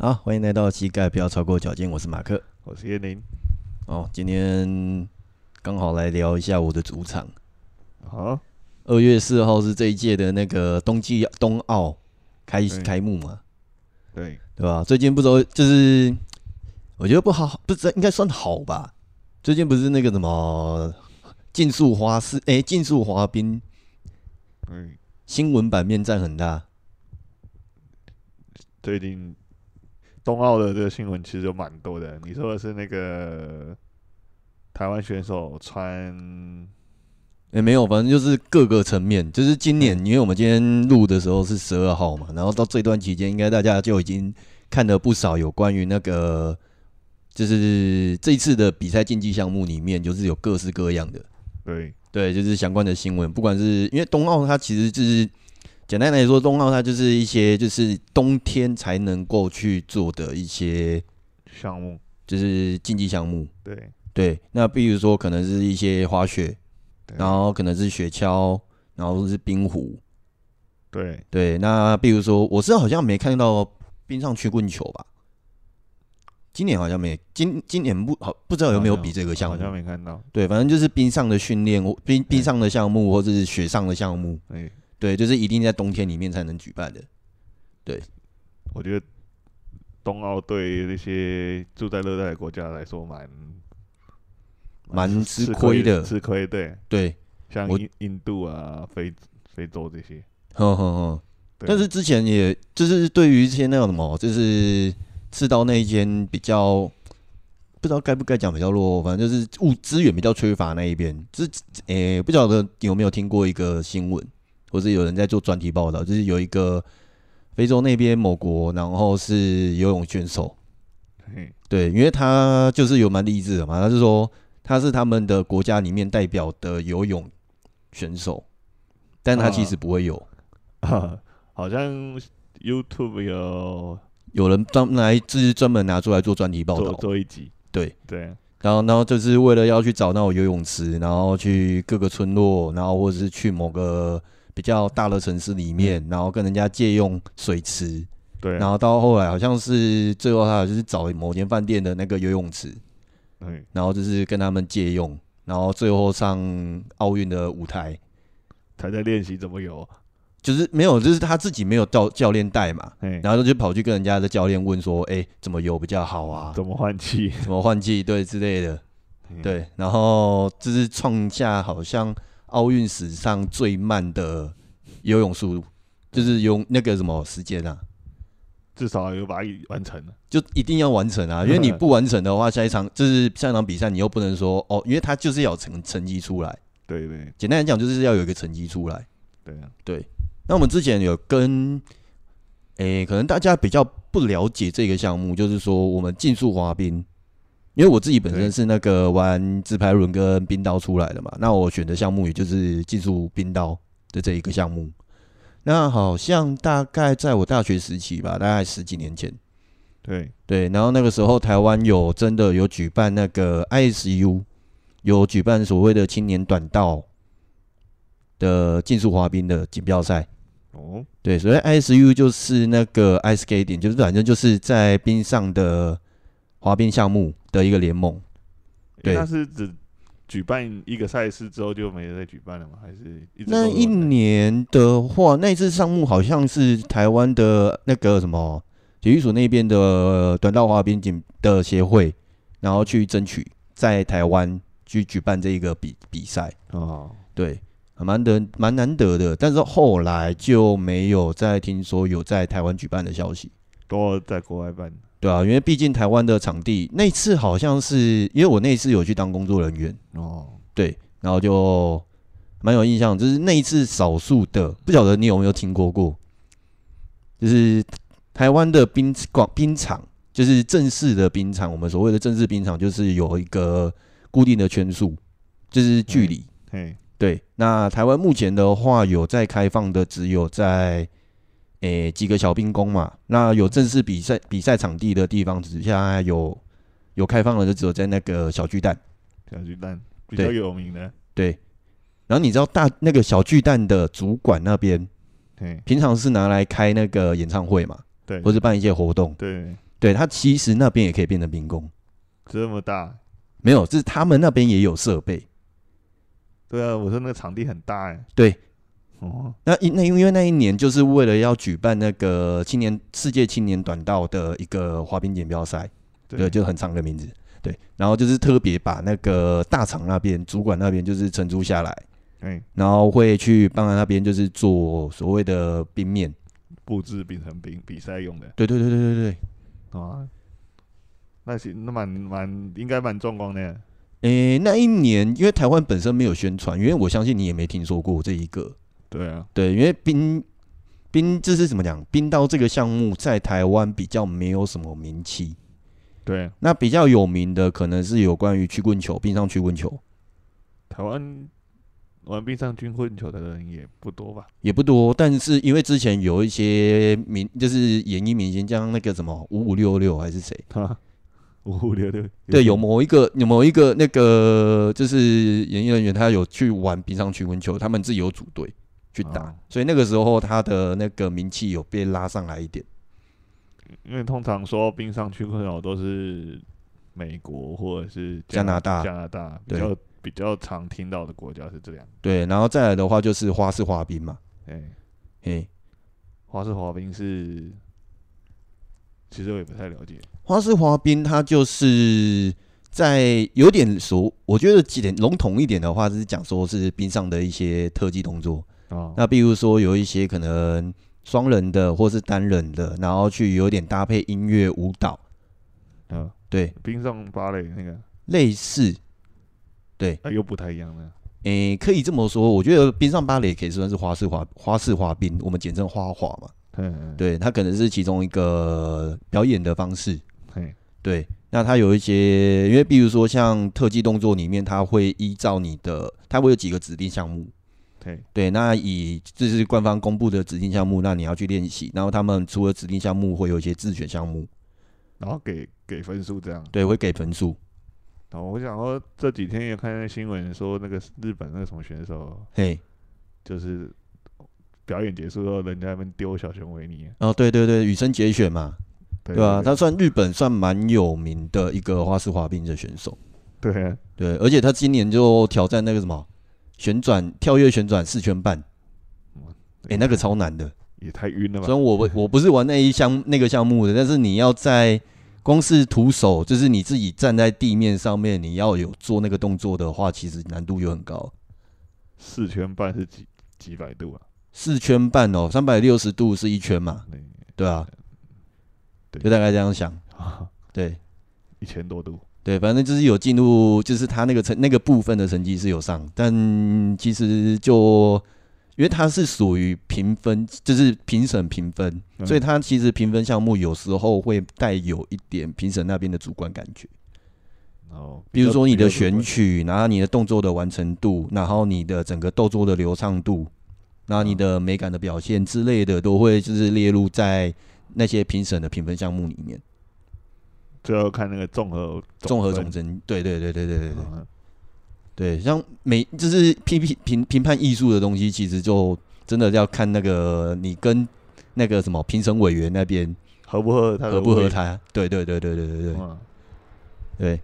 好，欢迎来到膝盖不要超过脚尖，我是马克，我是叶宁。哦，今天刚好来聊一下我的主场。好，二月四号是这一届的那个冬季冬奥开开幕嘛？对，对吧？最近不知道，就是我觉得不好，不知道应该算好吧？最近不是那个什么竞速滑式，哎，竞速滑冰，嗯，新闻版面占很大。最近。冬奥的这个新闻其实有蛮多的。你说的是那个台湾选手穿？也没有，反正就是各个层面。就是今年，因为我们今天录的时候是十二号嘛，然后到这段期间，应该大家就已经看了不少有关于那个，就是这一次的比赛竞技项目里面，就是有各式各样的。对对，就是相关的新闻，不管是因为冬奥，它其实就是。简单来说，冬奥它就是一些就是冬天才能够去做的一些项目，就是竞技项目。对对，那比如说可能是一些滑雪，然后可能是雪橇，然后是冰壶。对对，那比如说我是好像没看到冰上曲棍球吧？今年好像没，今今年不好不知道有没有比这个项目，好像没看到。对，反正就是冰上的训练，冰冰上的项目或者是雪上的项目。对。对，就是一定在冬天里面才能举办的。对，我觉得冬奥对那些住在热带的国家来说蛮蛮吃亏的，吃亏。对对，像印印度啊、非非洲这些。哼哼哼。但是之前也就是对于一些那种什么，就是赤道那一间比较不知道该不该讲比较弱，反正就是物资源比较缺乏那一边。就是诶，不晓得有没有听过一个新闻。或者有人在做专题报道，就是有一个非洲那边某国，然后是游泳选手，对，因为他就是有蛮励志的嘛，他是说他是他们的国家里面代表的游泳选手，但他其实不会游，啊啊、好像 YouTube 有有人专来就是专门拿出来做专题报道，做一集，对。对，然后然后就是为了要去找那种游泳池，然后去各个村落，然后或者是去某个。比较大的城市里面，然后跟人家借用水池，对，然后到后来好像是最后他就是找某间饭店的那个游泳池，对，然后就是跟他们借用，然后最后上奥运的舞台，他在练习怎么游，就是没有，就是他自己没有教教练带嘛，然后就跑去跟人家的教练问说，哎，怎么游比较好啊？怎么换气？怎么换气？对之类的，对，然后就是创下好像。奥运史上最慢的游泳速度，就是用那个什么时间啊？至少有把它完成了，就一定要完成啊！因为你不完成的话，下一场就是下一场比赛，你又不能说哦，因为他就是要成成绩出来。对对，简单来讲，就是要有一个成绩出来。对啊，对。那我们之前有跟，诶，可能大家比较不了解这个项目，就是说我们竞速滑冰。因为我自己本身是那个玩自拍轮跟冰刀出来的嘛，那我选的项目也就是竞速冰刀的这一个项目。那好像大概在我大学时期吧，大概十几年前，对对，然后那个时候台湾有真的有举办那个 ISU，有举办所谓的青年短道的竞速滑冰的锦标赛。哦，对，所以 ISU 就是那个 ice skating，就是反正就是在冰上的。滑冰项目的一个联盟，对，那是只举办一个赛事之后就没再举办了吗？还是一直那一年的话，那次项目好像是台湾的那个什么体育署那边的短道滑冰锦的协会，然后去争取在台湾去举办这一个比比赛。哦，对，蛮得蛮难得的，但是后来就没有再听说有在台湾举办的消息，都在国外办。对啊，因为毕竟台湾的场地那次好像是，因为我那次有去当工作人员。哦，对，然后就蛮有印象，就是那一次少数的，不晓得你有没有听过过，就是台湾的冰广冰场，就是正式的冰场，我们所谓的正式冰场，就是有一个固定的圈数，就是距离，嘿，对，那台湾目前的话有在开放的，只有在。诶、欸，几个小兵工嘛，那有正式比赛比赛场地的地方，只现在有有开放的，就只有在那个小巨蛋。小巨蛋比较有名的。对。然后你知道大那个小巨蛋的主管那边，对，平常是拿来开那个演唱会嘛，对，或是办一些活动，对。对，他其实那边也可以变成兵工，这么大？没有，就是他们那边也有设备。对啊，我说那个场地很大哎。对，哦，那因那因为那一年就是为了要举办那个青年世界青年短道的一个滑冰锦标赛，对，就很长的名字。对，然后就是特别把那个大厂那边主管那边就是承租下来，嗯，然后会去帮他那边就是做所谓的冰面布置，冰成冰比赛用的。对对对对对对，啊，那行，那蛮蛮应该蛮壮观的。诶，那一年因为台湾本身没有宣传，因为我相信你也没听说过这一个。对啊，对，因为冰冰这是怎么讲？冰刀这个项目在台湾比较没有什么名气。对，那比较有名的可能是有关于曲棍球，冰上曲棍球。台湾玩冰上曲棍球的人也不多吧？也不多，但是因为之前有一些明，就是演艺明星，像那个什么五五六六还是谁？五五六六，对，有某一个有某一个那个就是演艺人员，他有去玩冰上曲棍球，他们自己有组队去打，哦，所以那个时候他的那个名气有被拉上来一点。因为通常说冰上曲棍球都是美国或者是加拿大，加拿大比较比较常听到的国家是这样。对，然后再来的话就是花式滑冰嘛。哎，嘿，花式滑冰是，其实我也不太了解。花式滑冰它就是在有点熟，我觉得几点笼统一点的话是讲说是冰上的一些特技动作。哦，那比如说有一些可能。双人的或是单人的，然后去有点搭配音乐舞蹈，嗯，对，冰上芭蕾那个类似，对，啊，又不太一样了。诶、欸，可以这么说，我觉得冰上芭蕾可以算是花式滑花式滑冰，我们简称花滑嘛。嗯，对，它可能是其中一个表演的方式。嗯，对，那它有一些，因为比如说像特技动作里面，它会依照你的，它会有几个指定项目。对对，那以这是官方公布的指定项目，那你要去练习。然后他们除了指定项目，会有一些自选项目，然后给给分数这样。对，会给分数。然后我想说，这几天也看那新闻说，那个日本那个什么选手，嘿，就是表演结束后，人家那边丢小熊维尼。哦，对对对，羽生结弦嘛，对吧、啊？他算日本算蛮有名的一个花式滑冰的选手。对啊，对，而且他今年就挑战那个什么。旋转跳跃旋转四圈半，哎、欸，那个超难的，也太晕了吧！虽然我我不是玩那一项 那个项目的，但是你要在光是徒手，就是你自己站在地面上面，你要有做那个动作的话，其实难度又很高。四圈半是几几百度啊？四圈半哦，三百六十度是一圈嘛？对对啊，对，就大概这样想。对，一千多度。对，反正就是有进入，就是他那个成那个部分的成绩是有上，但其实就因为他是属于评分，就是评审评分，嗯，所以他其实评分项目有时候会带有一点评审那边的主观感觉。哦，比如说你的选取，然后你的动作的完成度，然后你的整个动作的流畅度，然后你的美感的表现之类的，都会就是列入在那些评审的评分项目里面。最后看那个综合综合总成，对对对对对对对，对，像每就是批评评评判艺术的东西，其实就真的要看那个你跟那个什么评审委员那边合不合他，合不合他，对对对对对对对，对。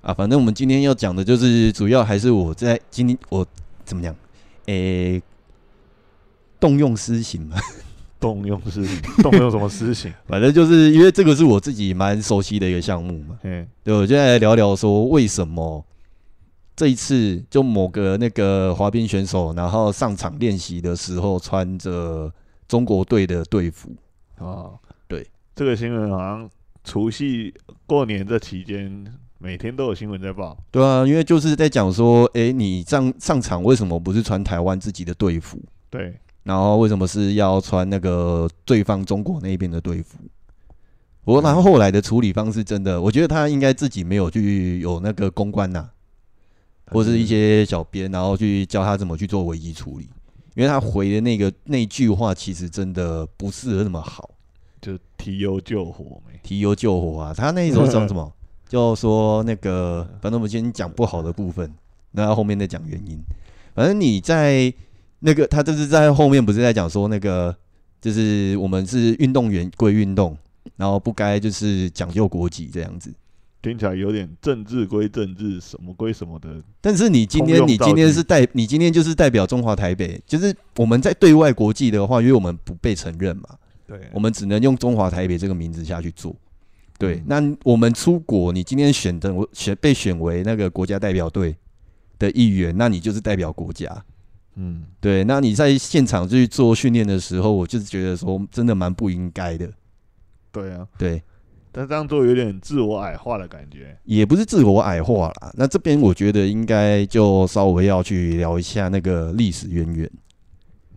啊，反正我们今天要讲的就是主要还是我在今天我怎么讲，诶，动用私刑嘛。动用私刑，动用什么私刑？反正就是因为这个是我自己蛮熟悉的一个项目嘛。嗯，对，我就来聊聊说为什么这一次就某个那个滑冰选手，然后上场练习的时候穿着中国队的队服。哦，对，这个新闻好像除夕过年这期间每天都有新闻在报。对啊，因为就是在讲说，哎、欸，你上上场为什么不是穿台湾自己的队服？对。然后为什么是要穿那个对方中国那边的队服？我然后后来的处理方式真的，我觉得他应该自己没有去有那个公关呐、啊，或是一些小编，然后去教他怎么去做危机处理，因为他回的那个那句话其实真的不是那么好，就提油救火没？提油救火啊！他那时候讲什么？就说那个，反正我们先讲不好的部分，那后面再讲原因。反正你在。那个他就是在后面不是在讲说那个，就是我们是运动员归运动，然后不该就是讲究国籍这样子。听起来有点政治归政治，什么归什么的。但是你今天，你今天是代，你今天就是代表中华台北，就是我们在对外国际的话，因为我们不被承认嘛，对，我们只能用中华台北这个名字下去做。对，那我们出国，你今天选的我选被选为那个国家代表队的一员，那你就是代表国家。嗯，对，那你在现场去做训练的时候，我就是觉得说，真的蛮不应该的。对啊，对。但这样做有点自我矮化的感觉，也不是自我矮化啦。那这边我觉得应该就稍微要去聊一下那个历史渊源。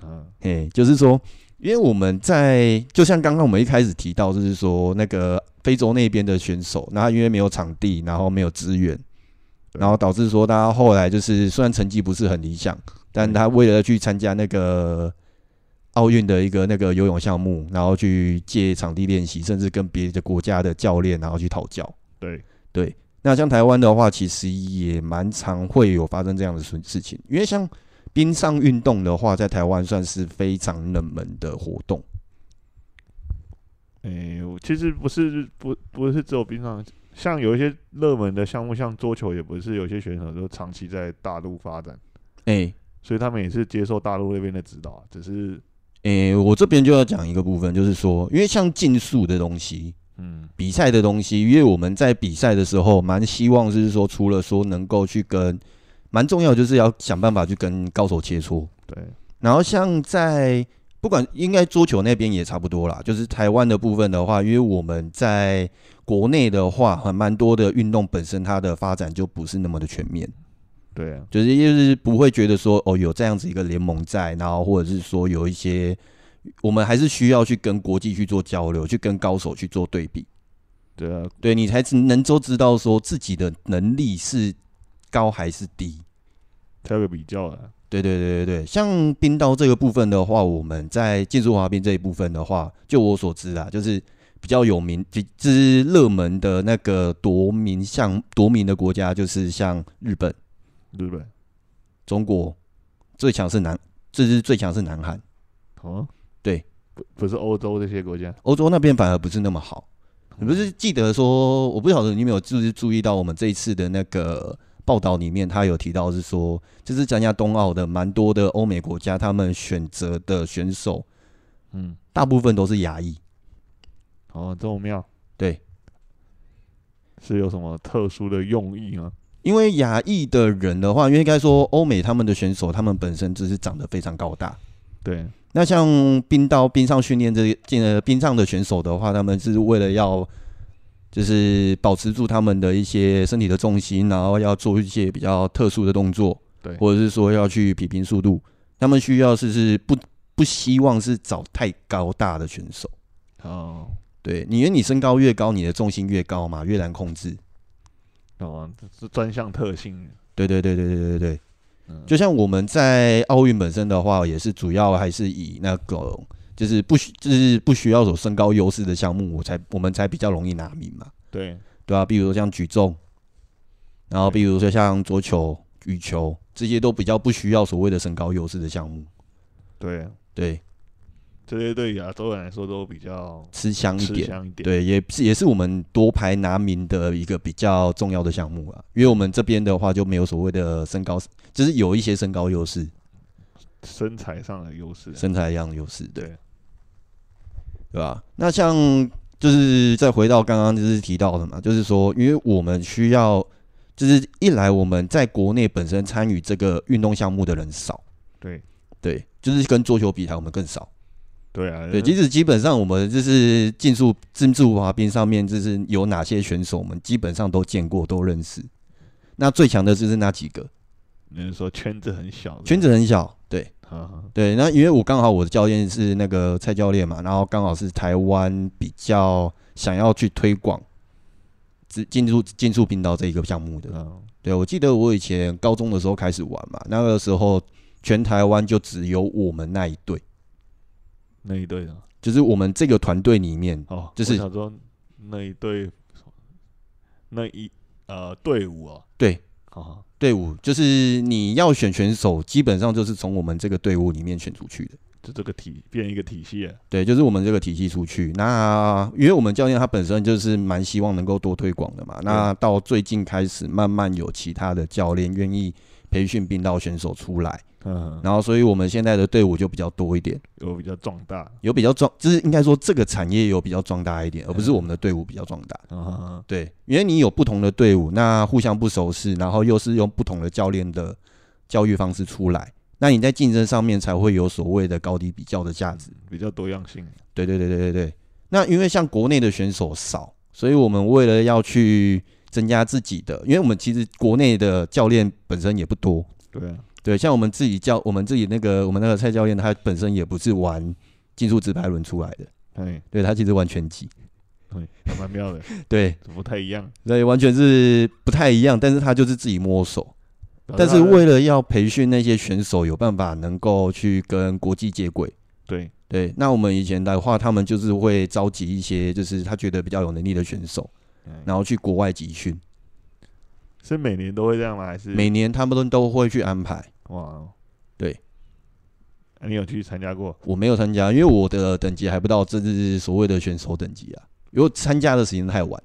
嗯，嘿，就是说，因为我们在就像刚刚我们一开始提到，就是说那个非洲那边的选手，那因为没有场地，然后没有资源，然后导致说他后来就是虽然成绩不是很理想，但他为了去参加那个。奥运的一个那个游泳项目，然后去借场地练习，甚至跟别的国家的教练，然后去讨教。对对，那像台湾的话，其实也蛮常会有发生这样的事事情，因为像冰上运动的话，在台湾算是非常冷门的活动。哎、欸，其实不是不不是只有冰上，像有一些热门的项目，像桌球，也不是有些选手都长期在大陆发展。哎、欸，所以他们也是接受大陆那边的指导，只是。诶、欸，我这边就要讲一个部分，就是说，因为像竞速的东西，嗯，比赛的东西，因为我们在比赛的时候，蛮希望就是说，除了说能够去跟，蛮重要就是要想办法去跟高手切磋，对。然后像在不管应该桌球那边也差不多啦，就是台湾的部分的话，因为我们在国内的话，很蛮多的运动本身它的发展就不是那么的全面。对啊，就是就是不会觉得说哦，有这样子一个联盟在，然后或者是说有一些，我们还是需要去跟国际去做交流，去跟高手去做对比。对啊，对你才能够知道说自己的能力是高还是低，才有个比较啊。对对对对对，像冰刀这个部分的话，我们在竞速滑冰这一部分的话，就我所知啊，就是比较有名、比之热门的那个夺名项夺名的国家，就是像日本。日本、中国最强是南，这是最强是南韩。哦，对，不不是欧洲这些国家，欧洲那边反而不是那么好。你不是记得说，我不晓得你有没有就是注意到我们这一次的那个报道里面，他有提到是说，就是参加冬奥的蛮多的欧美国家，他们选择的选手，嗯，大部分都是亚裔。哦，这么妙？对，是有什么特殊的用意吗？因为亚裔的人的话，因为应该说欧美他们的选手，他们本身就是长得非常高大。对，那像冰刀冰上训练这进了冰上的选手的话，他们是为了要就是保持住他们的一些身体的重心，然后要做一些比较特殊的动作，对，或者是说要去比拼速度，他们需要是是不不希望是找太高大的选手。哦，对，你因为你身高越高，你的重心越高嘛，越难控制。哦，是专项特性。对对对对对对对，嗯，就像我们在奥运本身的话，也是主要还是以那个就是不需就是不需要有身高优势的项目，我才我们才比较容易拿名嘛。对对啊，比如说像举重，然后比如说像桌球、羽球这些都比较不需要所谓的身高优势的项目。对对。这些对亚洲人来说都比较吃香一点，香一点，对，也是也是我们夺牌拿名的一个比较重要的项目啊。因为我们这边的话就没有所谓的身高，就是有一些身高优势，身材上的优势，身材上的优势，对，对，对吧？那像就是再回到刚刚就是提到的嘛，就是说，因为我们需要，就是一来我们在国内本身参与这个运动项目的人少，对，对，就是跟桌球比来我们更少。对啊，对，其实基本上我们就是竞速、竞速滑冰上面，就是有哪些选手，我们基本上都见过、都认识。那最强的就是那几个。你是说圈子很小？圈子很小，对，对。那因为我刚好我的教练是那个蔡教练嘛，然后刚好是台湾比较想要去推广进入竞速冰道这一个项目的。对，我记得我以前高中的时候开始玩嘛，那个时候全台湾就只有我们那一队。那一队啊，就是我们这个团队里面哦，就是想说那一队，那一呃队伍啊，对，队伍就是你要选选手，基本上就是从我们这个队伍里面选出去的。就这个体变一个体系了。对，就是我们这个体系出去。那因为我们教练他本身就是蛮希望能够多推广的嘛。那到最近开始，慢慢有其他的教练愿意培训冰道选手出来。嗯，然后所以我们现在的队伍就比较多一点，有比较壮大，有比较壮，就是应该说这个产业有比较壮大一点，而不是我们的队伍比较壮大。嗯，对，因为你有不同的队伍，那互相不熟悉，然后又是用不同的教练的教育方式出来，那你在竞争上面才会有所谓的高低比较的价值，比较多样性。对对对对对对。那因为像国内的选手少，所以我们为了要去增加自己的，因为我们其实国内的教练本身也不多。对啊。对，像我们自己教我们自己那个我们那个蔡教练，他本身也不是玩竞速直排轮出来的，对，对他其实玩拳击，对，还蛮妙的，对，不太一样，对，完全是不太一样，但是他就是自己摸索，但是为了要培训那些选手有办法能够去跟国际接轨，对。对，那我们以前的话，他们就是会召集一些就是他觉得比较有能力的选手，然后去国外集训。是每年都会这样吗？还是每年他们都都会去安排？哇，对，啊、你有去参加过？我没有参加，因为我的等级还不到这是所谓的选手等级啊。因为参加的时间太晚。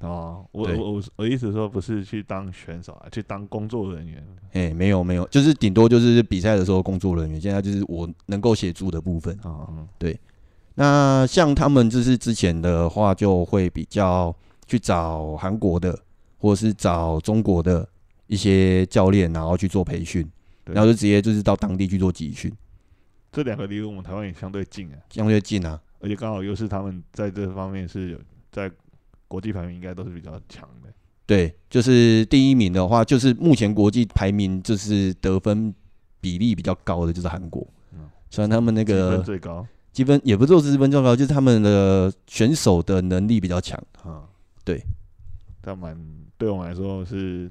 哦，我我我我意思说不是去当选手啊，去当工作人员。哎，没有没有，就是顶多就是比赛的时候工作人员。现在就是我能够协助的部分。哦，对。那像他们就是之前的话，就会比较去找韩国的。或是找中国的一些教练，然后去做培训，然后就直接就是到当地去做集训。这两个离我们台湾也相对近啊，相对近啊，而且刚好又是他们在这方面是有在国际排名应该都是比较强的。对，就是第一名的话，就是目前国际排名就是得分比例比较高的就是韩国。嗯，虽然他们那个积分最高，积分也不是说积分最高，就是他们的选手的能力比较强。啊，对，他蛮。对我们来说是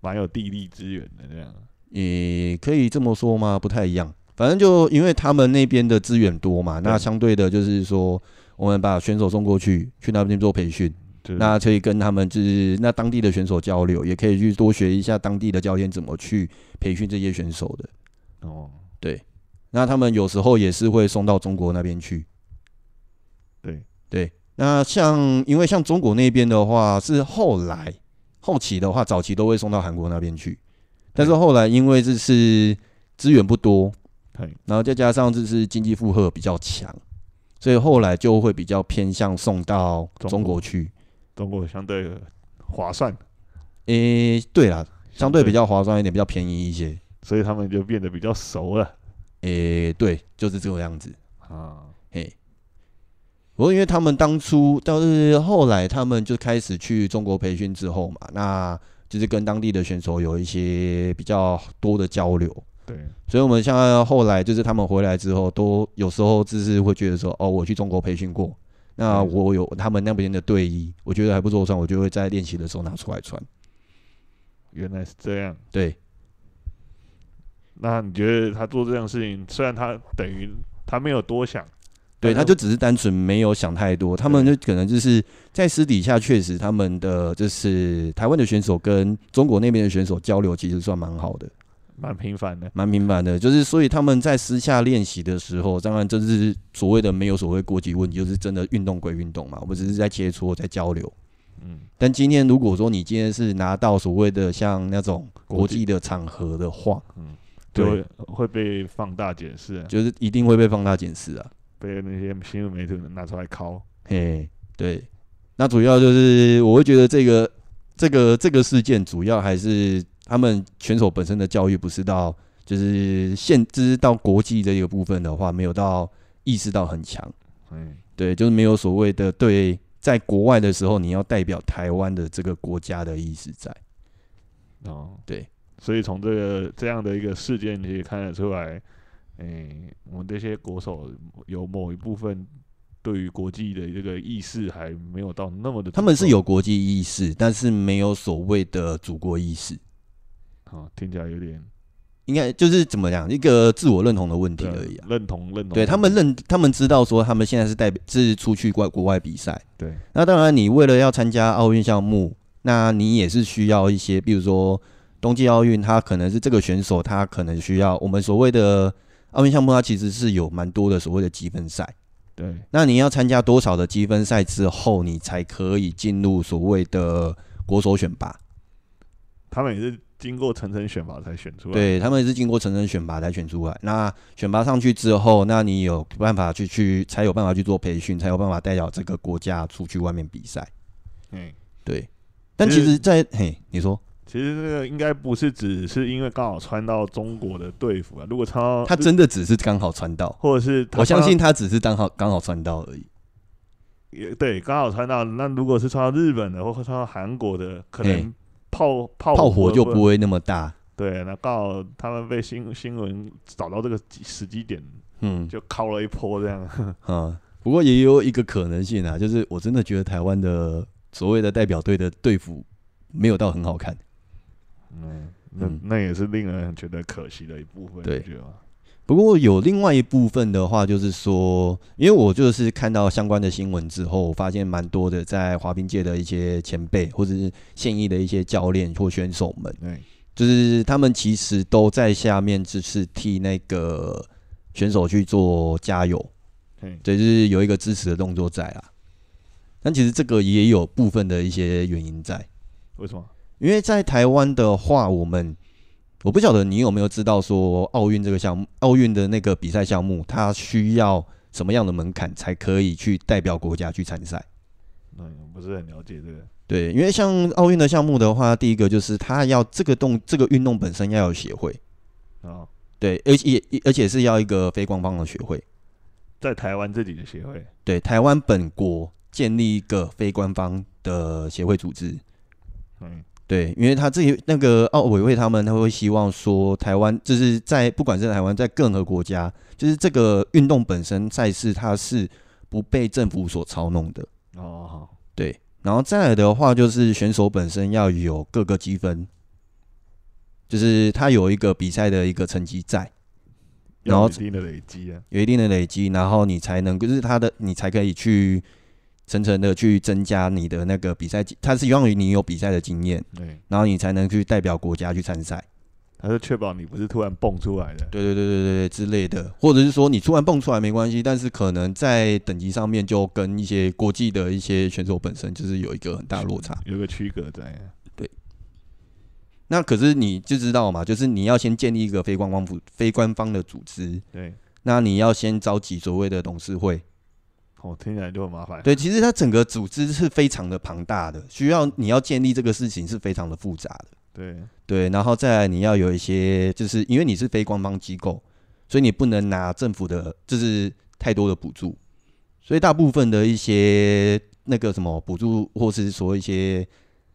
蛮有地利资源的这样，也可以这么说吗？不太一样，反正就因为他们那边的资源多嘛，那相对的就是说，我们把选手送过去，去那边做培训，那可以跟他们就是那当地的选手交流，也可以去多学一下当地的教练怎么去培训这些选手的。哦，对，那他们有时候也是会送到中国那边去。对对。那像，因为像中国那边的话，是后来后期的话，早期都会送到韩国那边去，但是后来因为这是资源不多，然后再加上这是经济负荷比较强，所以后来就会比较偏向送到中国去。中国相对划算，诶，对啦，相对比较划算一点，比较便宜一些，所以他们就变得比较熟了。诶，对，就是这个样子。啊，嘿。不过，因为他们当初倒是后来，他们就开始去中国培训之后嘛，那就是跟当地的选手有一些比较多的交流。对，所以我们像后来就是他们回来之后，都有时候就是会觉得说，哦，我去中国培训过，那我有他们那边的队衣，我觉得还不错穿，我就会在练习的时候拿出来穿。原来是这样。对。那你觉得他做这样的事情，虽然他等于他没有多想。对，他就只是单纯没有想太多，他们就可能就是在私底下，确实他们的就是台湾的选手跟中国那边的选手交流，其实算蛮好的，蛮频繁的，蛮频繁的。就是所以他们在私下练习的时候，当然这是所谓的没有所谓国籍问题，就是真的运动归运动嘛，我们只是在切磋，在交流。嗯，但今天如果说你今天是拿到所谓的像那种国际的场合的话，嗯，对会会被放大检视啊，就是一定会被放大检视啊。被那些新闻媒体拿出来拷，嘿，对，那主要就是我会觉得这个这个这个事件主要还是他们选手本身的教育不是到就是限制到国际这一个部分的话，没有到意识到很强，嗯，对，就是没有所谓的对在国外的时候你要代表台湾的这个国家的意识在，哦，对，所以从这个这样的一个事件你可以看得出来。诶、欸，我们这些国手有某一部分对于国际的这个意识还没有到那么的。他们是有国际意识，但是没有所谓的祖国意识。好，听起来有点，应该就是怎么讲，一个自我认同的问题而已啊。认同，认同。对他们认，他们知道说他们现在是代表是出去外国外比赛。对。那当然，你为了要参加奥运项目，那你也是需要一些，比如说冬季奥运，他可能是这个选手，他可能需要我们所谓的。奥运项目它其实是有蛮多的所谓的积分赛。对，那你要参加多少的积分赛之后，你才可以进入所谓的国手选拔？他们也是经过层层选拔才选出来。对，他们也是经过层层选拔才选出来。那选拔上去之后，那你有办法去去，才有办法去做培训，才有办法代表这个国家出去外面比赛。嗯，对。但其实在，在嘿，你说。其实这个应该不是只是因为刚好穿到中国的队服啊，如果穿到他真的只是刚好穿到，或者是我相信他只是刚好刚好穿到而已。也对，刚好穿到。那如果是穿到日本的，或者穿到韩国的，可能炮炮炮火就不会那么大。对，那刚好他们被新新闻找到这个时机点，嗯，就敲了一波这样。嗯，不过也有一个可能性啊，就是我真的觉得台湾的所谓的代表队的队服没有到很好看。嗯，那那也是令人觉得可惜的一部分。对，不过有另外一部分的话，就是说，因为我就是看到相关的新闻之后，发现蛮多的在滑冰界的一些前辈，或者是现役的一些教练或选手们，对，就是他们其实都在下面，就是替那个选手去做加油，对，就是有一个支持的动作在啊。但其实这个也有部分的一些原因在，为什么？因为在台湾的话，我们我不晓得你有没有知道说奥运这个项目，奥运的那个比赛项目，它需要什么样的门槛才可以去代表国家去参赛？嗯，不是很了解这个。对，因为像奥运的项目的话，第一个就是它要这个动这个运动本身要有协会啊，对，而且而且是要一个非官方的协会，在台湾自己的协会，对，台湾本国建立一个非官方的协会组织，嗯。对，因为他自己那个奥委会，他们他会希望说，台湾就是在不管是台湾，在任何国家，就是这个运动本身赛事，它是不被政府所操弄的。哦，对，然后再来的话，就是选手本身要有各个积分，就是他有一个比赛的一个成绩在，然后有一定的累积啊，有一定的累积，然后你才能就是他的，你才可以去。层层的去增加你的那个比赛，它是希望于你有比赛的经验，对，然后你才能去代表国家去参赛。它是确保你不是突然蹦出来的，对对对对对之类的，或者是说你突然蹦出来没关系，但是可能在等级上面就跟一些国际的一些选手本身就是有一个很大落差，有个区隔在。对。那可是你就知道嘛，就是你要先建立一个非官方、非官方的组织，对，那你要先召集所谓的董事会。哦，听起来就很麻烦。对，其实它整个组织是非常的庞大的，需要你要建立这个事情是非常的复杂的。对对，然后再来你要有一些，就是因为你是非官方机构，所以你不能拿政府的，就是太多的补助，所以大部分的一些那个什么补助，或是说一些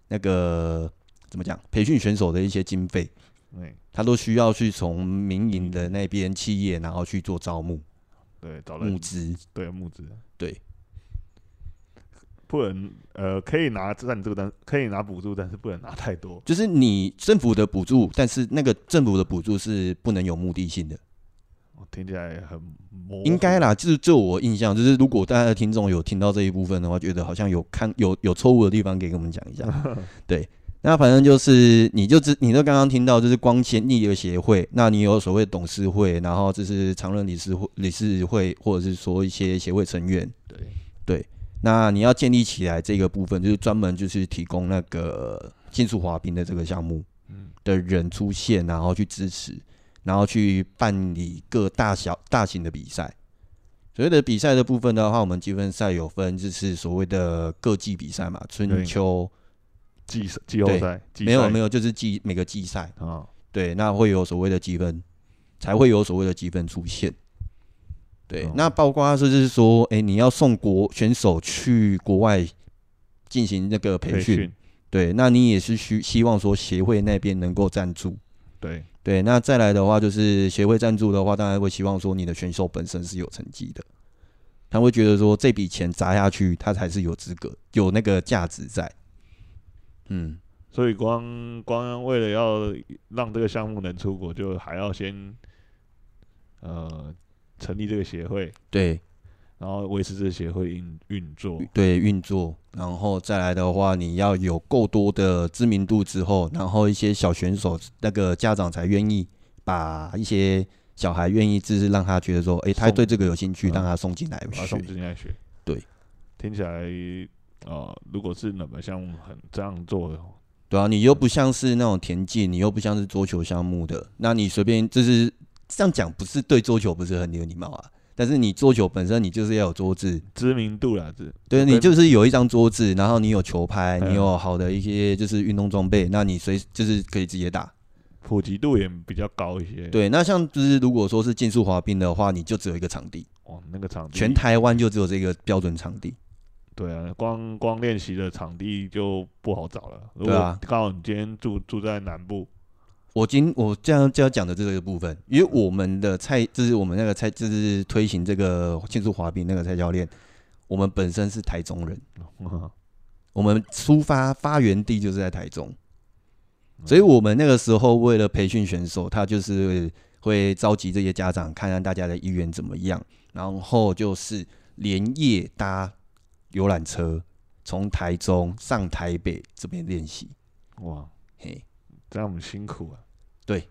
那个怎么讲，培训选手的一些经费，对，他都需要去从民营的那边企业，然后去做招募。对，找募资，对募资，对，不能呃，可以拿赞助，但可以拿补助，但是不能拿太多。就是你政府的补助，但是那个政府的补助是不能有目的性的。我听起来很模糊。应该啦，就是就我印象，就是如果大家的听众有听到这一部分的话，觉得好像有看有有错误的地方，可以跟我们讲一下。对。那反正就是，你就知，你都刚刚听到，就是光签立一个协会，那你有所谓董事会，然后就是常任理事会、理事会，或者是说一些协会成员，对对。那你要建立起来这个部分，就是专门就是提供那个竞速滑冰的这个项目的人出现，然后去支持，然后去办理各大小大型的比赛。所谓的比赛的部分的话，我们积分赛有分，就是所谓的各季比赛嘛，春秋。季季后赛没有没有，就是季每个季赛。啊，对，那会有所谓的积分，才会有所谓的积分出现。对，那包括说就是说，哎，你要送国选手去国外进行那个培训，对，那你也是需希望说协会那边能够赞助，对。对，那再来的话就是协会赞助的话，当然会希望说你的选手本身是有成绩的，他会觉得说这笔钱砸下去，他才是有资格有那个价值在。嗯，所以光光为了要让这个项目能出国，就还要先呃成立这个协会，对，然后维持这个协会运运作，对运作，然后再来的话，你要有够多的知名度之后，然后一些小选手那个家长才愿意把一些。小孩愿意，就是让他觉得说，哎、欸，他对这个有兴趣，让他送进来学，送进来学。对，听起来，呃，如果是哪个项目很这样做的，对啊，你又不像是那种田径，你又不像是桌球项目的，那你随便就是这样讲，不是对桌球不是很有礼貌啊。但是你桌球本身，你就是要有桌子知名度啦，这对你就是有一张桌子，然后你有球拍，你有好的一些就是运动装备，那你随就是可以直接打，普及度也比较高一些。对，那像就是如果说是竞速滑冰的话，你就只有一个场地，哦，那个场地全台湾就只有这个标准场地。对啊，光光练习的场地就不好找了。如果刚好你今天住住在南部。我今我这样就要讲的这个部分，因为我们的蔡就是我们那个蔡就是推行这个竞速滑冰那个蔡教练，我们本身是台中人，我们出发发源地就是在台中，所以我们那个时候为了培训选手，他就是会召集这些家长，看看大家的意愿怎么样，然后就是连夜搭游览车从台中上台北这边练习，哇，嘿。这样辛苦啊！对，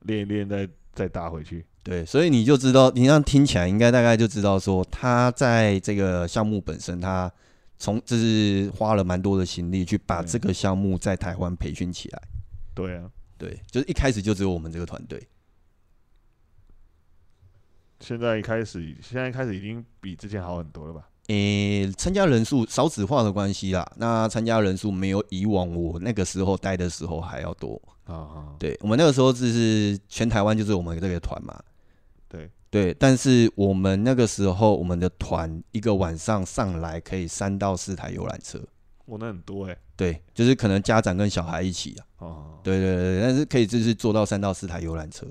练一练再再搭回去。对，所以你就知道，你这样听起来应该大概就知道说，他在这个项目本身，他从就是花了蛮多的心力去把这个项目在台湾培训起来。对啊，对，就是一开始就只有我们这个团队。现在一开始，现在一开始已经比之前好很多了吧？诶、欸，参加人数少子化的关系啦，那参加人数没有以往我那个时候待的时候还要多啊啊！对，我们那个时候就是全台湾就是我们这个团嘛，对对，但是我们那个时候我们的团一个晚上上来可以三到四台游览车，哇，那很多诶、欸。对，就是可能家长跟小孩一起啊，哦，对对对，但是可以就是坐到三到四台游览车。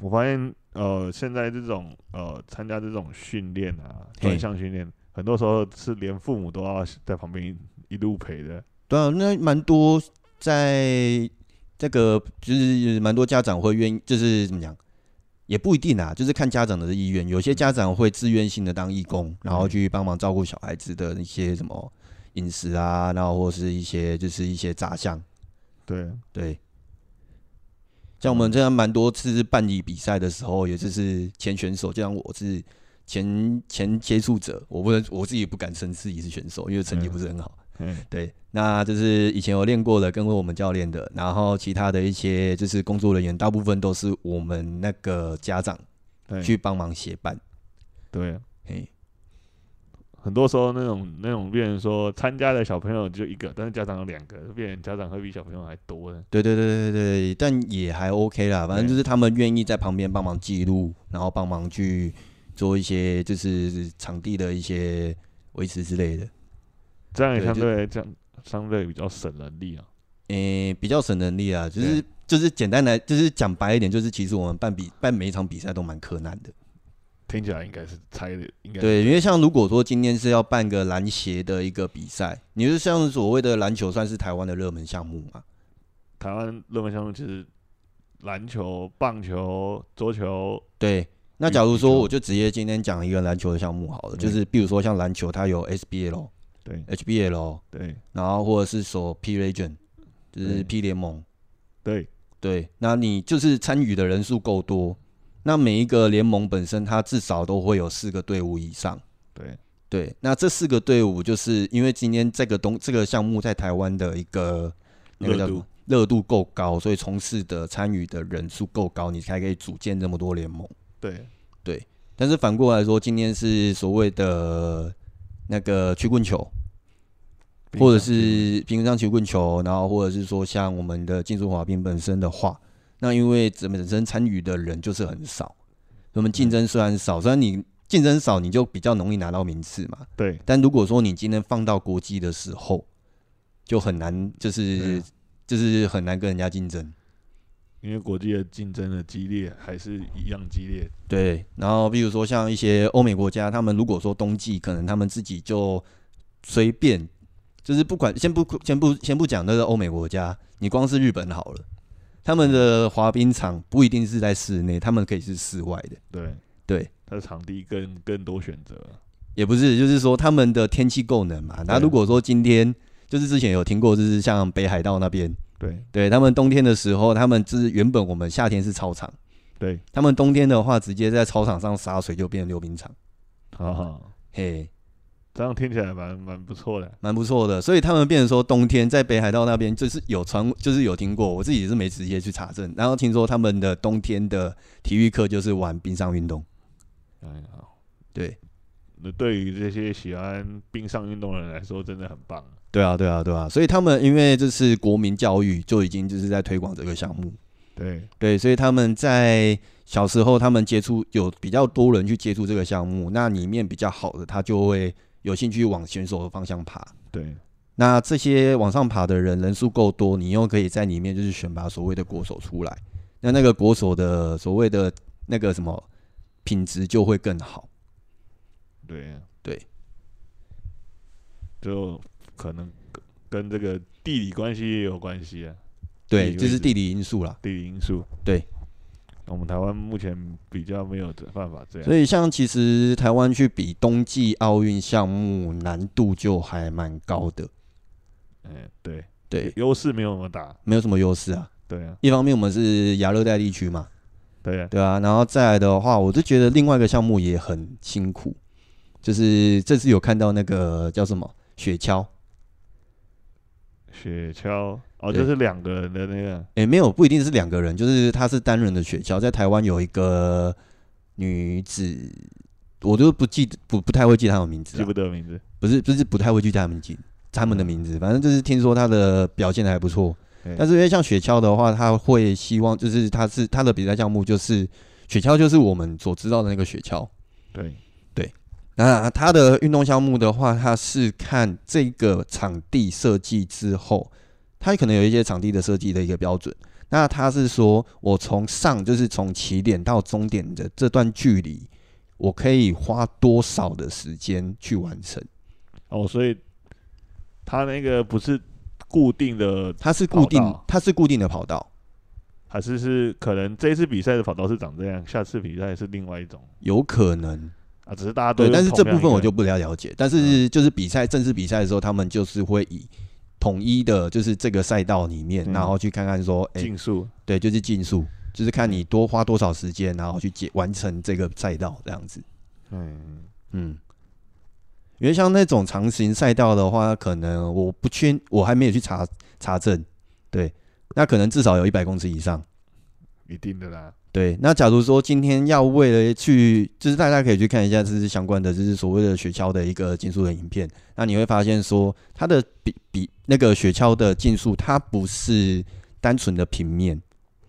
我发现。呃，现在这种呃，参加这种训练啊，专项训练，很多时候是连父母都要在旁边一路陪的。对啊，那蛮多在这个就是蛮多家长会愿意，就是怎么讲，也不一定啊，就是看家长的意愿。有些家长会自愿性的当义工，然后去帮忙照顾小孩子的一些什么饮食啊，然后或是一些就是一些杂项。对对。像我们这样蛮多次办理比赛的时候，也就是前选手，就像我是前前接触者，我不能我自己不敢称自己是选手，因为成绩不是很好。嗯，对，那就是以前有练过的，跟过我们教练的，然后其他的一些就是工作人员，大部分都是我们那个家长去帮忙协办。对，嘿。很多时候那种那种变成说参加的小朋友就一个，但是家长有两个，变成家长会比小朋友还多呢。对对对对对，但也还 OK 啦，反正就是他们愿意在旁边帮忙记录，然后帮忙去做一些就是场地的一些维持之类的。这样也相对这样相对比较省人力啊。诶、欸，比较省人力啊，就是就是简单来就是讲白一点，就是其实我们办比办每一场比赛都蛮困难的。听起来应该是猜的，应该对，因为像如果说今天是要办个篮协的一个比赛，你就像所谓的篮球算是台湾的热门项目嘛？台湾热门项目其实篮球、棒球、桌球。对，那假如说我就直接今天讲一个篮球的项目好了，就是比如说像篮球，它有 SBL，对，HBL，对，然后或者是说 P Region，就是 P 联盟，对。对，那你就是参与的人数够多。那每一个联盟本身，它至少都会有四个队伍以上。对对，那这四个队伍就是因为今天这个东这个项目在台湾的一个那个叫热度够高，所以从事的参与的人数够高，你才可以组建这么多联盟。对对，但是反过来说，今天是所谓的那个曲棍球，或者是平常曲棍球，然后或者是说像我们的竞速滑冰本身的话。那因为本身参与的人就是很少，我们竞争虽然少，虽然你竞争少，你就比较容易拿到名次嘛。对。但如果说你今天放到国际的时候，就很难，就是就是很难跟人家竞争，因为国际的竞争的激烈还是一样激烈。对。然后比如说像一些欧美国家，他们如果说冬季可能他们自己就随便，就是不管先不先不先不讲那个欧美国家，你光是日本好了。他们的滑冰场不一定是在室内，他们可以是室外的。对。对，他的场地更更多选择。也不是，就是说他们的天气够冷嘛。那如果说今天就是之前有听过，就是像北海道那边，对。对，他们冬天的时候，他们就是原本我们夏天是操场，对，他们冬天的话，直接在操场上洒水就变成溜冰场。啊，嘿，这样听起来蛮蛮不错的，蛮不错的。所以他们变成说，冬天在北海道那边就是有传，就是有听过，我自己也是没直接去查证。然后听说他们的冬天的体育课就是玩冰上运动。哎，好，对，那对于这些喜欢冰上运动的人来说，真的很棒。对啊，对啊，对啊。所以他们因为这是国民教育，就已经就是在推广这个项目。对对，所以他们在小时候，他们接触有比较多人去接触这个项目，那里面比较好的，他就会有兴趣往选手的方向爬。对，那这些往上爬的人人数够多，你又可以在里面就是选拔所谓的国手出来，那那个国手的所谓的那个什么品质就会更好。对啊，对，就可能跟跟这个地理关系也有关系啊。对，这是地理因素啦。地理因素，对。我们台湾目前比较没有办法这样。所以，像其实台湾去比冬季奥运项目，难度就还蛮高的。嗯，对对，优势没有那么大，没有什么优势啊。对啊。一方面，我们是亚热带地区嘛。对啊。对啊。然后再来的话，我就觉得另外一个项目也很辛苦，就是这次有看到那个叫什么雪橇。雪橇。哦，就是两个人的那个，哎、欸，没有，不一定是两个人，就是他是单人的雪橇，在台湾有一个女子，我都不记得，不不太会记她的名字，记不得名字，不是不是不太会记他们记他们的名字，反正就是听说她的表现还不错，但是因为像雪橇的话，他会希望就是他是他的比赛项目就是雪橇，就是我们所知道的那个雪橇，对。对，那他的运动项目的话，他是看这个场地设计之后。它可能有一些场地的设计的一个标准，那他是说，我从上就是从起点到终点的这段距离，我可以花多少的时间去完成？哦，所以它那个不是固定的，它是固定，它是固定的跑道，还是是可能这一次比赛的跑道是长这样，下次比赛是另外一种？有可能啊，只是大家都对，但是这部分我就不了了解。但是就是比赛正式比赛的时候，他们就是会以。统一的，就是这个赛道里面，然后去看看说，哎，竞速，对，就是竞速，就是看你多花多少时间，然后去解完成这个赛道这样子。嗯嗯，因为像那种长型赛道的话，可能我不确，我还没有去查查证。对，那可能至少有一百公尺以上，一定的啦。对，那假如说今天要为了去，就是大家可以去看一下，这是相关的，就是所谓的雪橇的一个竞速的影片。那你会发现说，它的比比那个雪橇的竞速，它不是单纯的平面，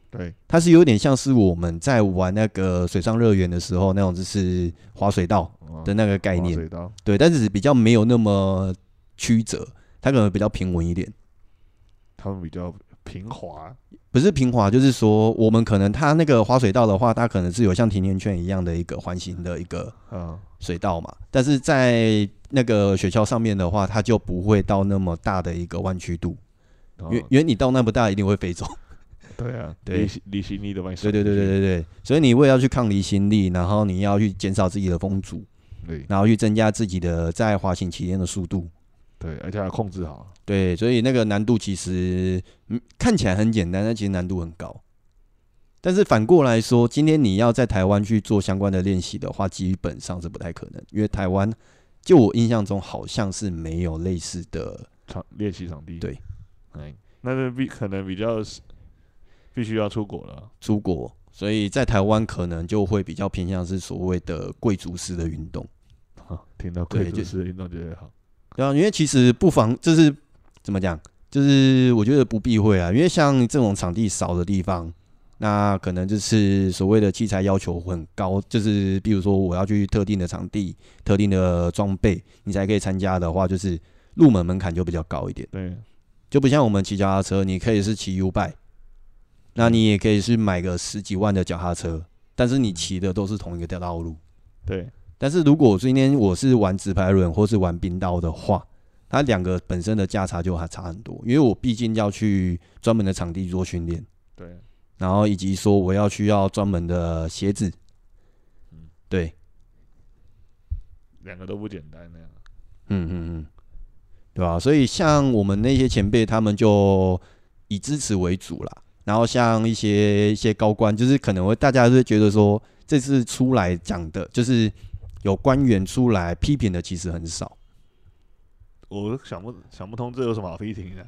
对，它是有点像是我们在玩那个水上乐园的时候那种，就是滑水道的那个概念，对，但是比较没有那么曲折，它可能比较平稳一点，他们比较。平滑不是平滑，就是说我们可能它那个滑水道的话，它可能是有像甜甜圈一样的一个环形的一个嗯水道嘛。但是在那个雪橇上面的话，它就不会到那么大的一个弯曲度，因为因为你到那么大一定会飞走。对啊，对离心力的关系。对对对对对对，所以你为了要去抗离心力，然后你要去减少自己的风阻，对，然后去增加自己的在滑行期间的速度。对，而且要控制好。对，所以那个难度其实，嗯，看起来很简单，但其实难度很高。但是反过来说，今天你要在台湾去做相关的练习的话，基本上是不太可能，因为台湾，就我印象中好像是没有类似的场练习场地。对，哎，那是必可能比较必须要出国了，出国，所以在台湾可能就会比较偏向是所谓的贵族式的运动。好，听到贵族式的运动就会好。对啊，因为其实不妨就是怎么讲，就是我觉得不避讳啊。因为像这种场地少的地方，那可能就是所谓的器材要求很高，就是比如说我要去特定的场地、特定的装备，你才可以参加的话，就是入门门槛就比较高一点。对，就不像我们骑脚踏车，你可以是骑 U-Bike，那你也可以是买个十几万的脚踏车，但是你骑的都是同一个道路。对。但是如果今天我是玩直排轮或是玩冰刀的话，它两个本身的价差就还差很多，因为我毕竟要去专门的场地做训练，对，然后以及说我要需要专门的鞋子，嗯，对，两个都不简单那样，嗯嗯嗯，对吧？所以像我们那些前辈，他们就以支持为主啦。然后像一些一些高官，就是可能会大家都会觉得说，这次出来讲的，就是有官员出来批评的，其实很少。我想不想不通，这有什么好批评的？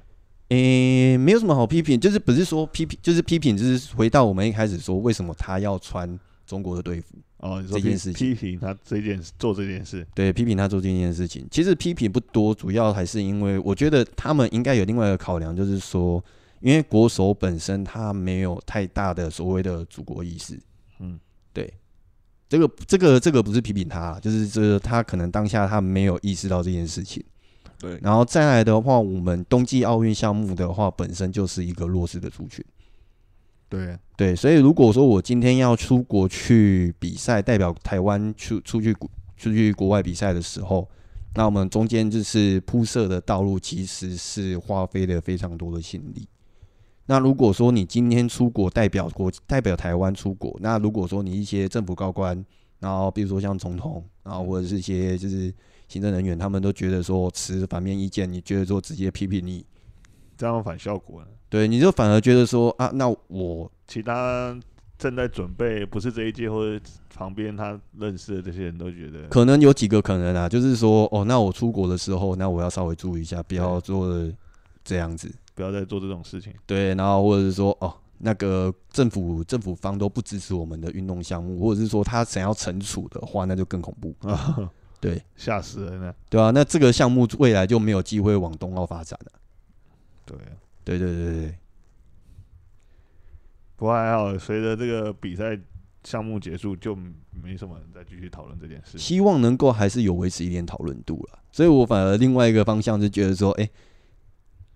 诶、欸，没有什么好批评，就是不是说批评，就是批评，就是回到我们一开始说，为什么他要穿中国的队服？哦，这件事情，批评他这件事做这件事，对，批评他做这件事情，其实批评不多，主要还是因为我觉得他们应该有另外一个考量，就是说。因为国手本身他没有太大的所谓的祖国意识，嗯，对，这个这个这个不是批评他，就是这他可能当下他没有意识到这件事情，对。然后再来的话，我们冬季奥运项目的话，本身就是一个弱势的族群，对对，所以如果说我今天要出国去比赛，代表台湾出出去出去国外比赛的时候，那我们中间就是铺设的道路，其实是花费了非常多的心力。那如果说你今天出国代表国代表台湾出国，那如果说你一些政府高官，然后比如说像总统，然后或者是一些就是行政人员，他们都觉得说持反面意见，你觉得说直接批评你，这样反效果呢？对，你就反而觉得说啊，那我其他正在准备不是这一届或者旁边他认识的这些人都觉得，可能有几个可能啊，就是说哦，那我出国的时候，那我要稍微注意一下，不要做这样子。不要再做这种事情。对，然后或者是说，哦，那个政府政府方都不支持我们的运动项目，或者是说他想要惩处的话，那就更恐怖。啊、对，吓死人了。对啊，那这个项目未来就没有机会往冬奥发展了。对，对对对对。不过还好，随着这个比赛项目结束，就没什么人再继续讨论这件事。希望能够还是有维持一点讨论度了。所以我反而另外一个方向是觉得说，哎、欸。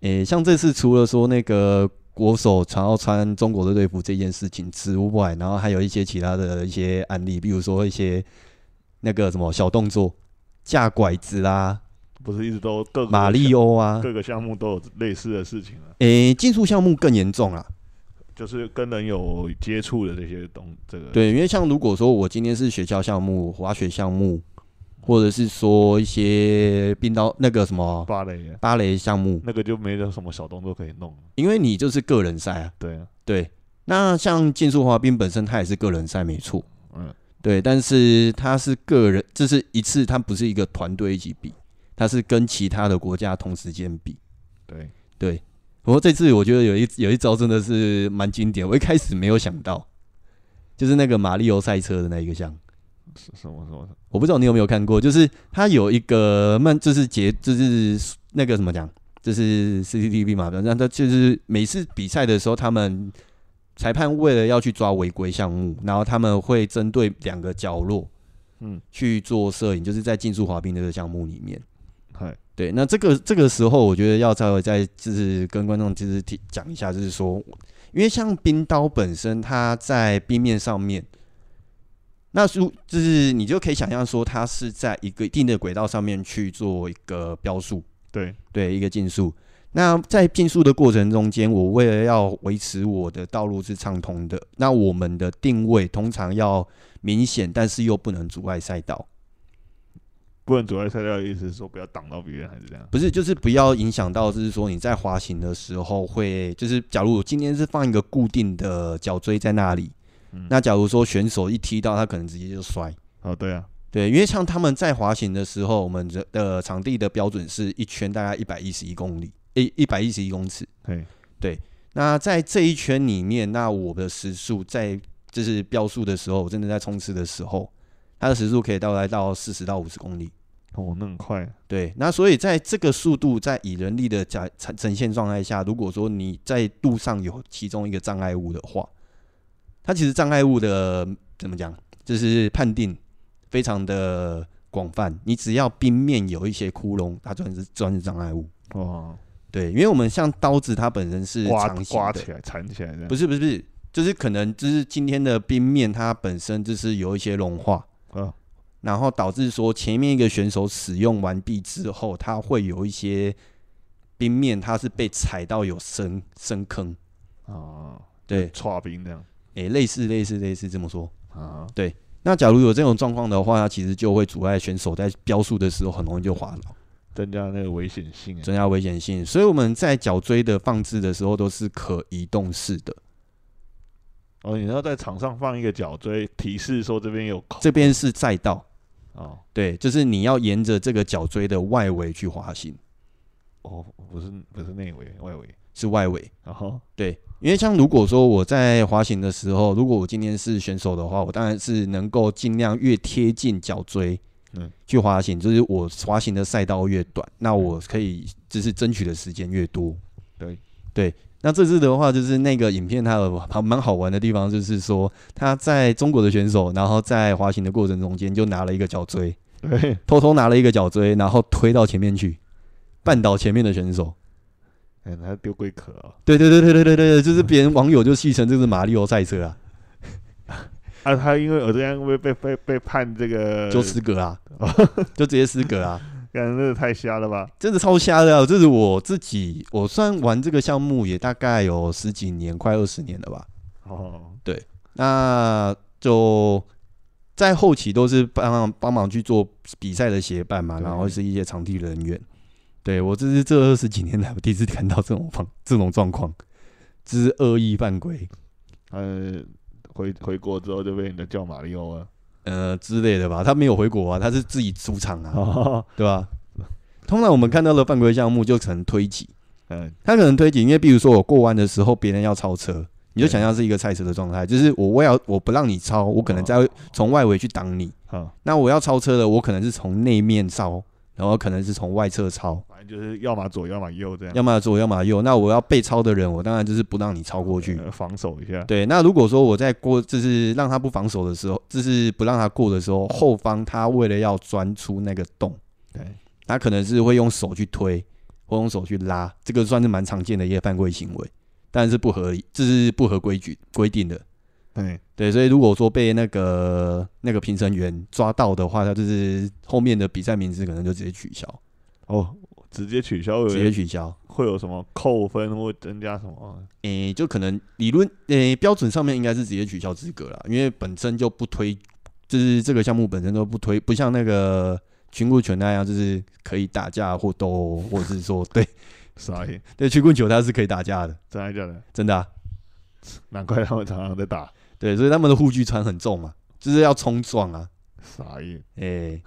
诶、欸，像这次除了说那个国手想要穿中国的队服这件事情之外，然后还有一些其他的一些案例，比如说一些那个什么小动作，架拐子啦，不是一直都各个马里欧啊，各个项目都有类似的事情啊。诶、欸，竞速项目更严重啊，就是跟人有接触的这些东这个。对，因为像如果说我今天是雪橇项目、滑雪项目。或者是说一些冰刀那个什么芭蕾芭蕾项目，那个就没有什么小动作可以弄，因为你就是个人赛啊。对啊，对。那像竞速滑冰本身，它也是个人赛，没错。嗯，对。但是它是个人，这是一次，它不是一个团队一起比，它是跟其他的国家同时间比。对对。不过这次我觉得有一有一招真的是蛮经典，我一开始没有想到，就是那个马里欧赛车的那一个项。什什么什么？我不知道你有没有看过，就是他有一个慢，就是节，就是那个怎么讲，就是 CCTV 嘛，反正他就是每次比赛的时候，他们裁判为了要去抓违规项目，然后他们会针对两个角落，嗯，去做摄影，就是在竞速滑冰这个项目里面。嗨，对，那这个这个时候，我觉得要稍微再就是跟观众就是提讲一下，就是说，因为像冰刀本身，它在冰面上面。那如就是你就可以想象说，它是在一个一定的轨道上面去做一个标速，对对，一个竞速。那在竞速的过程中间，我为了要维持我的道路是畅通的，那我们的定位通常要明显，但是又不能阻碍赛道。不能阻碍赛道的意思是说不要挡到别人，还是这样？不是，就是不要影响到，就是说你在滑行的时候会，就是假如我今天是放一个固定的脚锥在那里。嗯、那假如说选手一踢到他，可能直接就摔。哦，对啊，对，因为像他们在滑行的时候，我们的呃场地的标准是一圈大概一百一十一公里，一，一百一十一公尺。对，对。那在这一圈里面，那我的时速在就是标速的时候，我真的在冲刺的时候，它的时速可以到来到四十到五十公里。哦，那很快。对，那所以在这个速度在以人力的假呈呈现状态下，如果说你在路上有其中一个障碍物的话，它其实障碍物的怎么讲，就是判定非常的广泛。你只要冰面有一些窟窿，它算是算是障碍物。哦，对，因为我们像刀子，它本身是刮刮起来、缠起来的，不是不是不是，就是可能就是今天的冰面它本身就是有一些融化，嗯，然后导致说前面一个选手使用完毕之后，它会有一些冰面它是被踩到有深深坑。哦，对，剉冰这样。诶、欸，类似类似类似这么说啊，对。那假如有这种状况的话，它其实就会阻碍选手在标速的时候很容易就滑倒，增加那个危险性，增加危险性。所以我们在脚锥的放置的时候都是可移动式的，哦，你要在场上放一个脚锥，提示说这边有口，这边是赛道。哦，对，就是你要沿着这个脚锥的外围去滑行。哦，不是不是内围，外围是外围。然后对，因为像如果说我在滑行的时候，如果我今天是选手的话，我当然是能够尽量越贴近脚锥，嗯，去滑行，就是我滑行的赛道越短，那我可以就是争取的时间越多。对对，那这次的话，就是那个影片它有还蛮好玩的地方，就是说他在中国的选手，然后在滑行的过程中间就拿了一个脚锥，对，偷偷拿了一个脚锥，然后推到前面去。绊倒前面的选手，哎、欸，他丢龟壳啊！对对对对对对对，就是别人网友就戏称这是马里奥赛车啊！啊，他因为我这样被被被被判这个就失格啊，就直接失格啊！感觉真的太瞎了吧？真的超瞎的啊！这是我自己，我算玩这个项目也大概有十几年，快二十年了吧？哦，对，那就在后期都是帮忙帮忙去做比赛的协办嘛，然后是一些场地人员。对，我这是这二十几年来我第一次看到这种方这种状况，这是恶意犯规。呃，回回国之后就被人家叫马里奥了，呃之类的吧。他没有回国啊，他是自己出场啊，哦、对吧？通常我们看到的犯规项目就可能推挤，嗯，他可能推挤，因为比如说我过弯的时候别人要超车，你就想象是一个赛车的状态，就是我我要我不让你超，我可能在从外围去挡你，哦、那我要超车的，我可能是从内面超。然后可能是从外侧抄，反正就是要么左，要么右这样。要么左，要么右。那我要被抄的人，我当然就是不让你超过去，防守一下。对，那如果说我在过，就是让他不防守的时候，就是不让他过的时候，后方他为了要钻出那个洞，对，他可能是会用手去推，或用手去拉，这个算是蛮常见的一些犯规行为，但是不合理，这是不合规矩规定的。对对，所以如果说被那个那个评审员抓到的话，他就是后面的比赛名字可能就直接取消。哦，直接取消，直接取消，会有什么扣分或增加什么？诶、欸，就可能理论诶、欸、标准上面应该是直接取消资格了，因为本身就不推，就是这个项目本身都不推，不像那个群棍球那样，就是可以打架或斗，或者是说对，啥意？对，曲棍球它是可以打架的，真的假的？真的、啊，难怪他们常常在打。对，所以他们的护具穿很重嘛，就是要冲撞啊。啥意？哎、欸，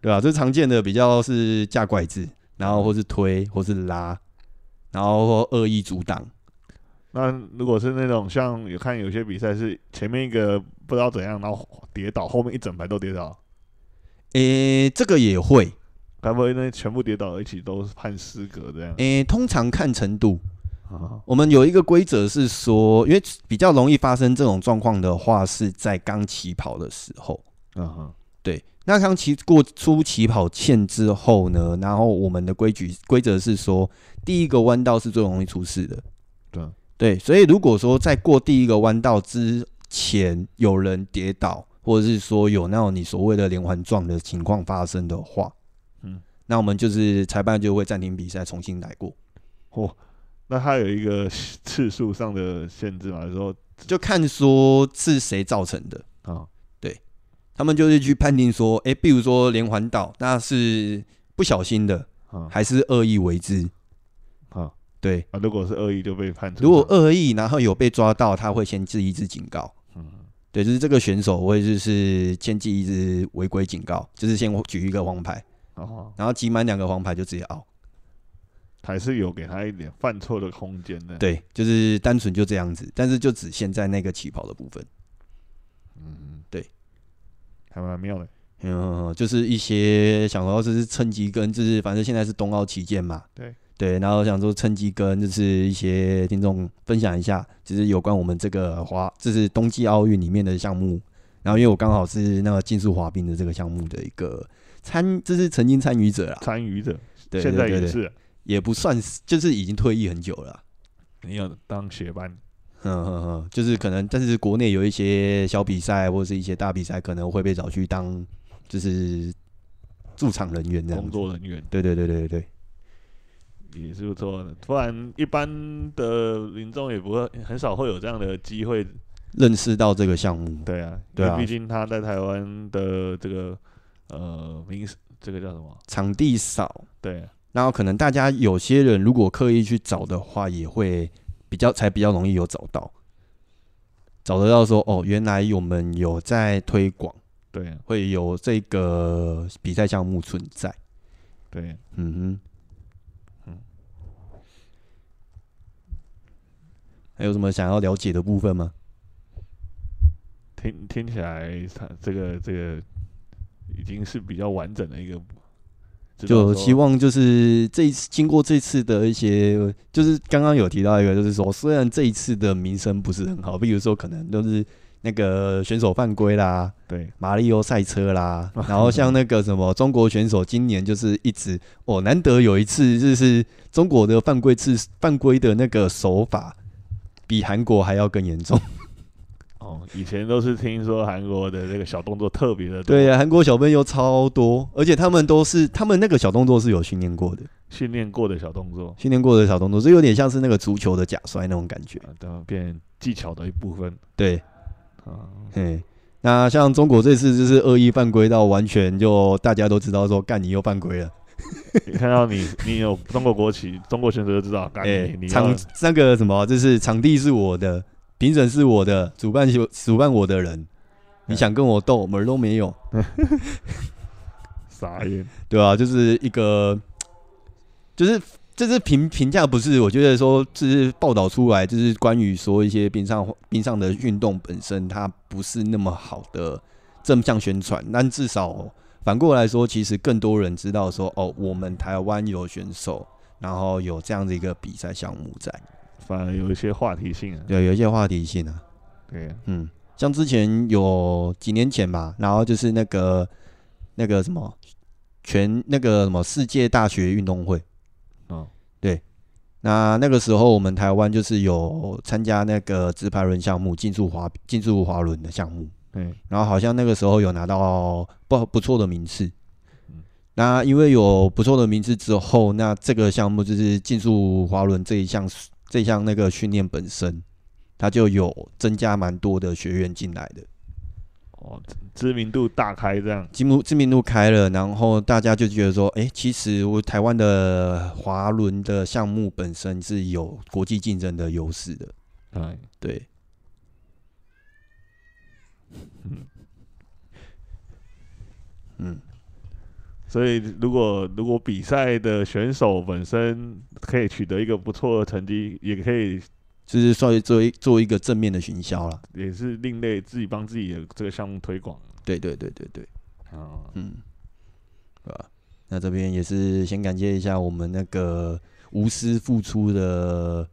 对吧？这常见的比较是架拐子，然后或是推，或是拉，然后恶意阻挡。那如果是那种像有看有些比赛是前面一个不知道怎样，然后跌倒，后面一整排都跌倒。诶、欸，这个也会，该不会那全部跌倒一起都是判失格这样？诶、欸，通常看程度。我们有一个规则是说，因为比较容易发生这种状况的话，是在刚起跑的时候。嗯哼，对。那刚起过出起跑线之后呢，然后我们的规矩规则是说，第一个弯道是最容易出事的。对对，所以如果说在过第一个弯道之前有人跌倒，或者是说有那种你所谓的连环撞的情况发生的话，嗯，那我们就是裁判就会暂停比赛，重新来过。嚯！那他有一个次数上的限制嘛？就是说就看说是谁造成的啊？对，他们就是去判定说，哎，比如说连环岛，那是不小心的，还是恶意为之？啊，对啊，如果是恶意就被判。如果恶意，然后有被抓到，他会先记一支警告。嗯，对，就是这个选手会就是先记一支违规警告，就是先举一个黄牌，然后集满两个黄牌就直接 out。还是有给他一点犯错的空间的。对，就是单纯就这样子，但是就只限在那个起跑的部分。嗯，对，还蛮妙的。嗯，就是一些想说，就是趁机跟，就是反正现在是冬奥期间嘛。对对，然后想说趁机跟，就是一些听众分享一下，就是有关我们这个滑，就是冬季奥运里面的项目。然后因为我刚好是那个竞速滑冰的这个项目的一个参，就是曾经参与者啦。参与者，对，现在也是。也不算是，就是已经退役很久了啊。你要当学班，嗯嗯嗯，就是可能，但是国内有一些小比赛或者是一些大比赛，可能会被找去当就是驻场人员这样，工作人员。对对对对对，也是不错的。不然一般的民众也不会很少会有这样的机会认识到这个项目。对啊，对啊，毕竟他在台湾的这个呃名，这个叫什么？场地少。对啊。然后可能大家有些人如果刻意去找的话，也会比较才比较容易有找到。找得到说哦，原来我们有在推广，对，会有这个比赛项目存在，对，嗯哼，嗯，还有什么想要了解的部分吗？听听起来，它这个这个已经是比较完整的一个。就希望就是这一次经过这次的一些，就是刚刚有提到一个，就是说虽然这一次的名声不是很好，比如说可能都是那个选手犯规啦，对，马里奥赛车啦，然后像那个什么中国选手今年就是一直哦，难得有一次就是中国的犯规次犯规的那个手法比韩国还要更严重。哦，以前都是听说韩国的这个小动作特别的多，对呀，韩国小朋友超多，而且他们都是他们那个小动作是有训练过的，训练过的小动作，训练过的小动作，这有点像是那个足球的假摔那种感觉，都、啊、变技巧的一部分。对，啊，嘿，那像中国这次就是恶意犯规到完全就大家都知道说干你又犯规了，你看到你你有中国国旗，中国选手就知道干你 场那个什么就是场地是我的。评审是我的，主办就主办我的人，你想跟我斗门儿都没有，傻眼，对啊，就是一个，就是这是评评价，不是我觉得说，这是报道出来，就是关于说一些冰上冰上的运动本身，它不是那么好的正向宣传，但至少反过来说，其实更多人知道说，哦，我们台湾有选手，然后有这样的一个比赛项目在。反而有一些话题性啊，对，有一些话题性啊，对，嗯，像之前有几年前吧，然后就是那个那个什么全那个什么世界大学运动会，哦，对，那那个时候我们台湾就是有参加那个直排轮项目，竞速滑竞速滑轮的项目，对，然后好像那个时候有拿到不不错的名次，那因为有不错的名次之后，那这个项目就是竞速滑轮这一项。这项那个训练本身，它就有增加蛮多的学员进来的，哦，知名度大开这样，知名知名度开了，然后大家就觉得说，哎，其实我台湾的滑轮的项目本身是有国际竞争的优势的，哎，对，嗯，嗯。所以，如果如果比赛的选手本身可以取得一个不错的成绩，也可以就是算是做一做一个正面的行销了，也是另类自己帮自己的这个项目推广。对对对对对，啊，嗯，对吧？那这边也是先感谢一下我们那个无私付出的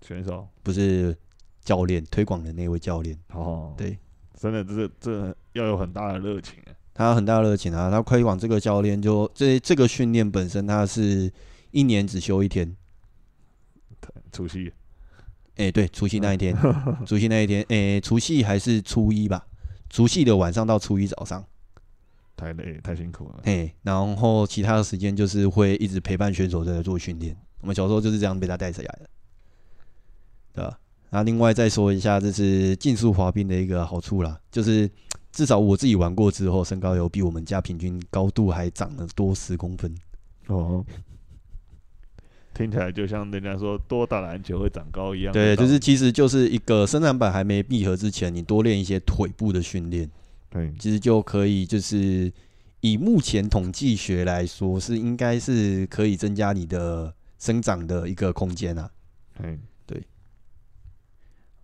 选手，不是教练推广的那位教练。哦，对，真的，这这要有很大的热情啊。他有很大的热情啊！他推广这个教练，就这这个训练本身，他是一年只休一天，除夕。哎、欸，对，除夕那一天，除夕那一天，哎、欸，除夕还是初一吧？除夕的晚上到初一早上，太累，太辛苦了。哎，然后其他的时间就是会一直陪伴选手在做训练。我们小时候就是这样被他带起来的，对吧？那另外再说一下，这是竞速滑冰的一个好处啦，就是。至少我自己玩过之后，身高有比我们家平均高度还长了多十公分。哦，听起来就像人家说多打篮球会长高一样。对，就是其实就是一个生长板还没闭合之前，你多练一些腿部的训练，对，其实就可以就是以目前统计学来说，是应该是可以增加你的生长的一个空间啊。嗯，对。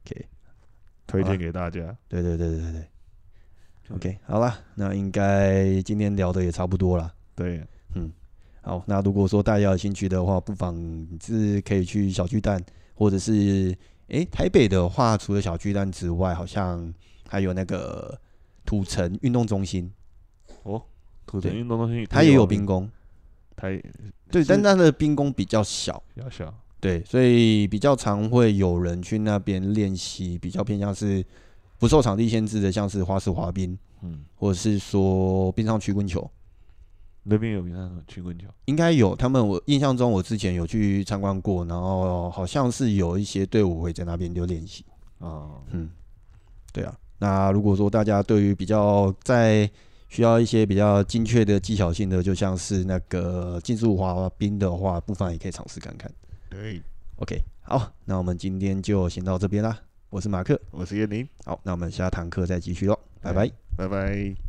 OK，推荐给大家。对对对对对对。OK，好了，那应该今天聊的也差不多了。对，嗯，好，那如果说大家有兴趣的话，不妨是可以去小巨蛋，或者是诶、欸，台北的话，除了小巨蛋之外，好像还有那个土城运动中心。哦，土城运动中心，它也有冰宫。它对，但它的冰宫比较小，比较小。对，所以比较常会有人去那边练习，比较偏向是。不受场地限制的，像是花式滑冰，嗯，或者是说冰上曲棍球，那边有冰上曲棍球，应该有。他们我印象中，我之前有去参观过，然后好像是有一些队伍会在那边就练习。啊，嗯，对啊。那如果说大家对于比较在需要一些比较精确的技巧性的，就像是那个竞速滑冰的话，不妨也可以尝试看看。对，OK，好，那我们今天就先到这边啦。我是马克，我是叶宁。好，那我们下堂课再继续喽，拜拜，拜拜。